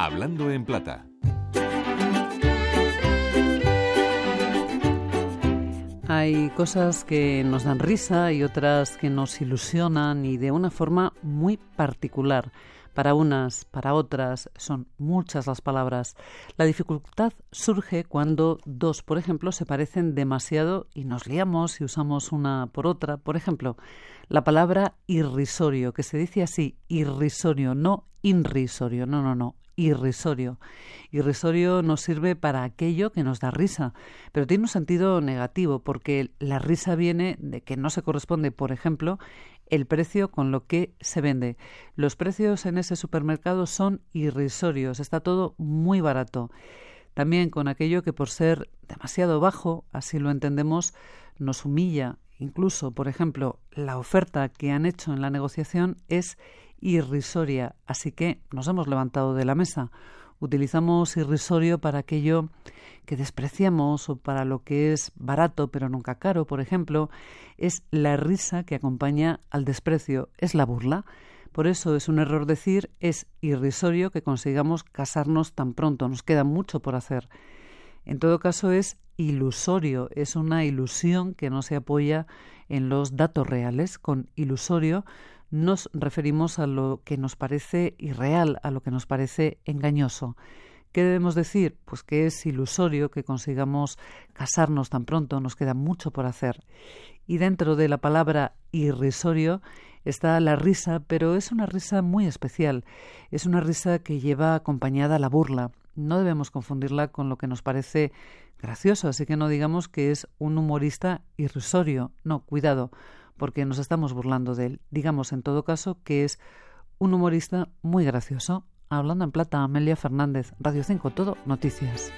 Hablando en Plata. Hay cosas que nos dan risa y otras que nos ilusionan y de una forma muy particular. Para unas, para otras, son muchas las palabras. La dificultad surge cuando dos, por ejemplo, se parecen demasiado y nos liamos si usamos una por otra. Por ejemplo, la palabra irrisorio, que se dice así, irrisorio, no irrisorio, no, no, no, irrisorio. Irrisorio nos sirve para aquello que nos da risa, pero tiene un sentido negativo porque la risa viene de que no se corresponde, por ejemplo, el precio con lo que se vende. Los precios en ese supermercado son irrisorios, está todo muy barato. También con aquello que por ser demasiado bajo, así lo entendemos, nos humilla. Incluso, por ejemplo, la oferta que han hecho en la negociación es irrisoria, así que nos hemos levantado de la mesa. Utilizamos irrisorio para aquello que despreciamos o para lo que es barato pero nunca caro, por ejemplo, es la risa que acompaña al desprecio, es la burla. Por eso es un error decir es irrisorio que consigamos casarnos tan pronto, nos queda mucho por hacer. En todo caso es ilusorio, es una ilusión que no se apoya en los datos reales. Con ilusorio nos referimos a lo que nos parece irreal, a lo que nos parece engañoso. ¿Qué debemos decir? Pues que es ilusorio que consigamos casarnos tan pronto, nos queda mucho por hacer. Y dentro de la palabra irrisorio está la risa, pero es una risa muy especial. Es una risa que lleva acompañada la burla. No debemos confundirla con lo que nos parece gracioso, así que no digamos que es un humorista irrisorio. No, cuidado porque nos estamos burlando de él. Digamos en todo caso que es un humorista muy gracioso. Hablando en plata, Amelia Fernández, Radio 5, todo noticias.